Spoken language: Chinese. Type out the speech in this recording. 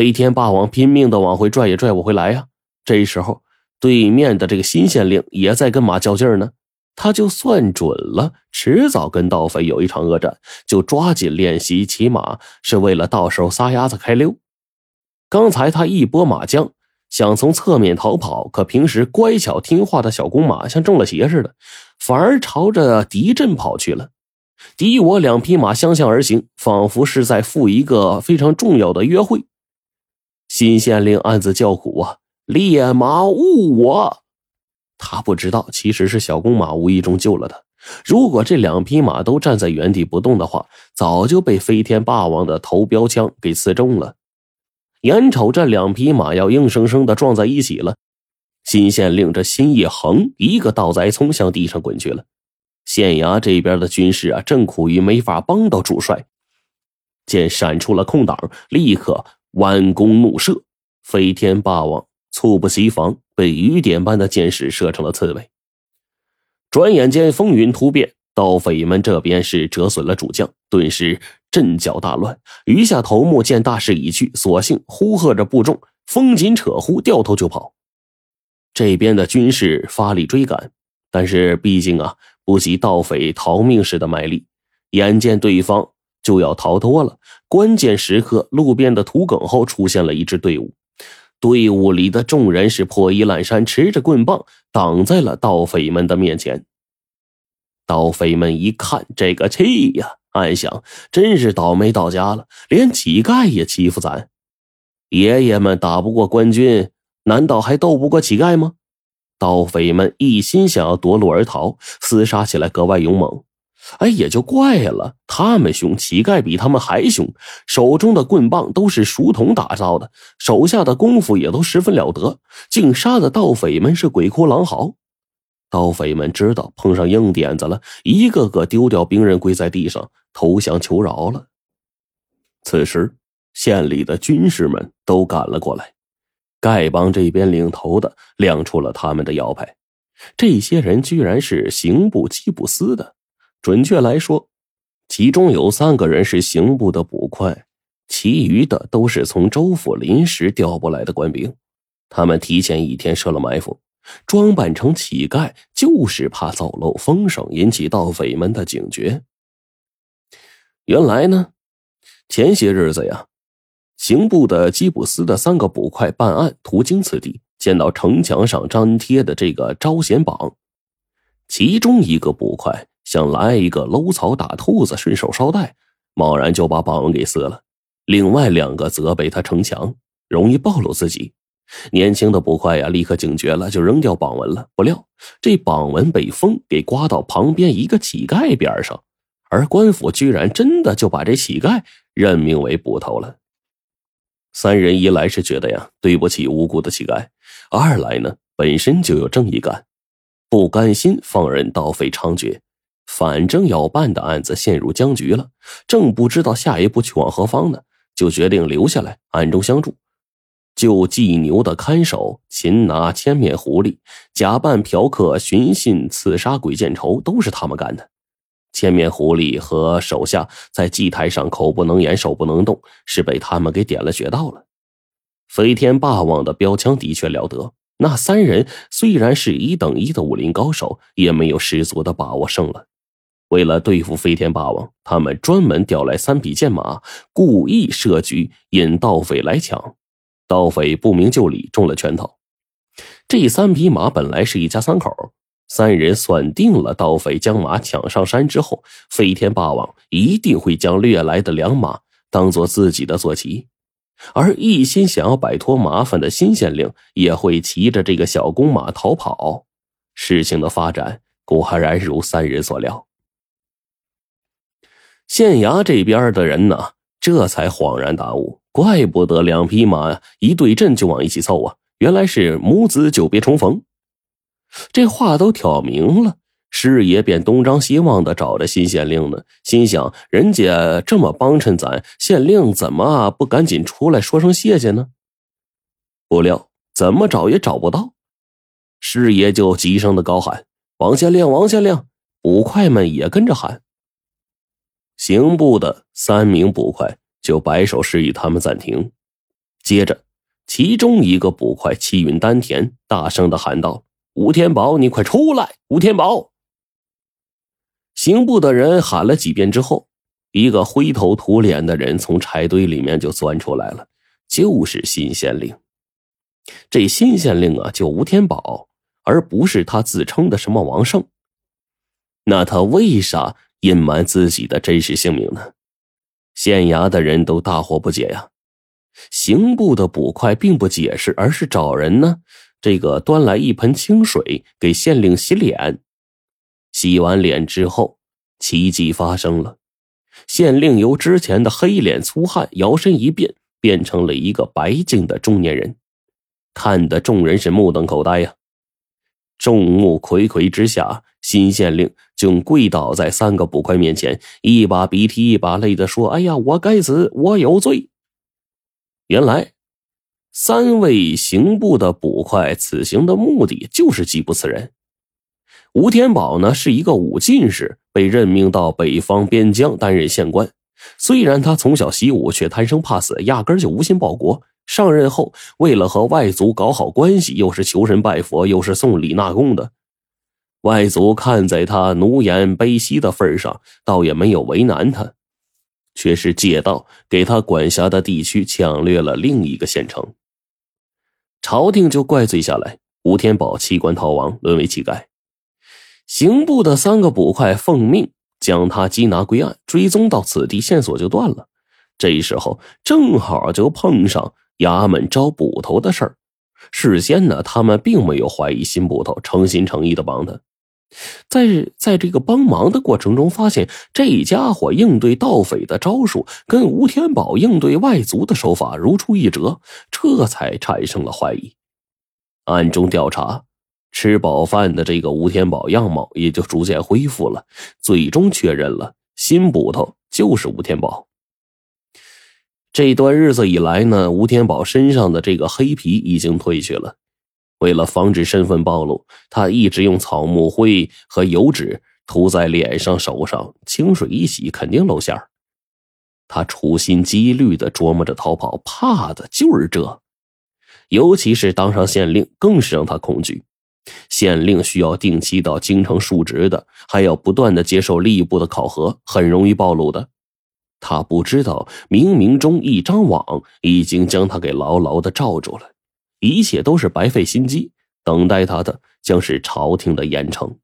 飞天霸王拼命的往回拽也拽不回来呀。这时候，对面的这个新县令也在跟马较劲呢。他就算准了，迟早跟盗匪有一场恶战，就抓紧练习骑马，是为了到时候撒丫子开溜。刚才他一拨马缰，想从侧面逃跑，可平时乖巧听话的小公马像中了邪似的，反而朝着敌阵跑去了。敌我两匹马相向而行，仿佛是在赴一个非常重要的约会。新县令暗自叫苦啊，烈马误我。他不知道，其实是小公马无意中救了他。如果这两匹马都站在原地不动的话，早就被飞天霸王的头标枪给刺中了。眼瞅这两匹马要硬生生的撞在一起了，新县令这心一横，一个倒栽葱向地上滚去了。县衙这边的军士啊，正苦于没法帮到主帅，见闪出了空档，立刻弯弓怒射，飞天霸王。猝不及防，被雨点般的箭矢射成了刺猬。转眼间，风云突变，盗匪们这边是折损了主将，顿时阵脚大乱。余下头目见大势已去，索性呼喝着部众，风紧扯呼，掉头就跑。这边的军士发力追赶，但是毕竟啊，不及盗匪逃命时的卖力。眼见对方就要逃脱了，关键时刻，路边的土埂后出现了一支队伍。队伍里的众人是破衣烂衫，持着棍棒挡在了盗匪们的面前。盗匪们一看这个气呀，暗想：真是倒霉到家了，连乞丐也欺负咱。爷爷们打不过官军，难道还斗不过乞丐吗？盗匪们一心想要夺路而逃，厮杀起来格外勇猛。哎，也就怪了，他们凶，乞丐比他们还凶，手中的棍棒都是熟铜打造的，手下的功夫也都十分了得，竟杀的盗匪们是鬼哭狼嚎。盗匪们知道碰上硬点子了，一个个丢掉兵刃，跪在地上投降求饶了。此时，县里的军士们都赶了过来，丐帮这边领头的亮出了他们的腰牌，这些人居然是刑部缉捕司的。准确来说，其中有三个人是刑部的捕快，其余的都是从州府临时调拨来的官兵。他们提前一天设了埋伏，装扮成乞丐，就是怕走漏风声，引起盗匪们的警觉。原来呢，前些日子呀，刑部的缉捕司的三个捕快办案途经此地，见到城墙上张贴的这个招贤榜，其中一个捕快。想来一个搂草打兔子，顺手捎带，贸然就把榜文给撕了。另外两个责备他逞强，容易暴露自己。年轻的捕快呀，立刻警觉了，就扔掉榜文了。不料这榜文被风给刮到旁边一个乞丐边上，而官府居然真的就把这乞丐任命为捕头了。三人一来是觉得呀，对不起无辜的乞丐；二来呢，本身就有正义感，不甘心放任盗匪猖獗。反正要办的案子陷入僵局了，正不知道下一步去往何方呢，就决定留下来暗中相助。救祭牛的看守擒拿千面狐狸，假扮嫖客寻衅刺杀鬼见愁，都是他们干的。千面狐狸和手下在祭台上口不能言，手不能动，是被他们给点了穴道了。飞天霸王的标枪的确了得，那三人虽然是一等一的武林高手，也没有十足的把握胜了。为了对付飞天霸王，他们专门调来三匹剑马，故意设局引盗匪来抢。盗匪不明就里，中了圈套。这三匹马本来是一家三口，三人算定了：盗匪将马抢上山之后，飞天霸王一定会将掠来的良马当做自己的坐骑，而一心想要摆脱麻烦的新县令也会骑着这个小公马逃跑。事情的发展果然如三人所料。县衙这边的人呢，这才恍然大悟，怪不得两匹马一对阵就往一起凑啊，原来是母子久别重逢。这话都挑明了，师爷便东张西望的找着新县令呢，心想人家这么帮衬咱，县令怎么不赶紧出来说声谢谢呢？不料怎么找也找不到，师爷就急声的高喊：“王县令，王县令！”捕快们也跟着喊。刑部的三名捕快就摆手示意他们暂停。接着，其中一个捕快气运丹田，大声的喊道：“吴天宝，你快出来！吴天宝！”刑部的人喊了几遍之后，一个灰头土脸的人从柴堆里面就钻出来了，就是新县令。这新县令啊，叫吴天宝，而不是他自称的什么王胜。那他为啥隐瞒自己的真实姓名呢？县衙的人都大惑不解呀。刑部的捕快并不解释，而是找人呢，这个端来一盆清水给县令洗脸。洗完脸之后，奇迹发生了，县令由之前的黑脸粗汉摇身一变，变成了一个白净的中年人，看得众人是目瞪口呆呀。众目睽睽之下，新县令就跪倒在三个捕快面前，一把鼻涕一把泪的说：“哎呀，我该死，我有罪。”原来，三位刑部的捕快此行的目的就是缉捕此人。吴天宝呢是一个武进士，被任命到北方边疆担任县官。虽然他从小习武，却贪生怕死，压根就无心报国。上任后，为了和外族搞好关系，又是求神拜佛，又是送礼纳贡的，外族看在他奴颜卑膝的份上，倒也没有为难他。却是借道给他管辖的地区抢掠了另一个县城，朝廷就怪罪下来。吴天宝弃官逃亡，沦为乞丐。刑部的三个捕快奉命将他缉拿归案，追踪到此地，线索就断了。这时候正好就碰上衙门招捕头的事儿。事先呢，他们并没有怀疑新捕头，诚心诚意的帮他。在在这个帮忙的过程中，发现这家伙应对盗匪的招数跟吴天宝应对外族的手法如出一辙，这才产生了怀疑。暗中调查，吃饱饭的这个吴天宝样貌也就逐渐恢复了，最终确认了新捕头就是吴天宝。这段日子以来呢，吴天宝身上的这个黑皮已经褪去了。为了防止身份暴露，他一直用草木灰和油纸涂在脸上、手上，清水一洗，肯定露馅他处心积虑的琢磨着逃跑，怕的就是这。尤其是当上县令，更是让他恐惧。县令需要定期到京城述职的，还要不断的接受吏部的考核，很容易暴露的。他不知道，冥冥中一张网已经将他给牢牢的罩住了。一切都是白费心机，等待他的将是朝廷的严惩。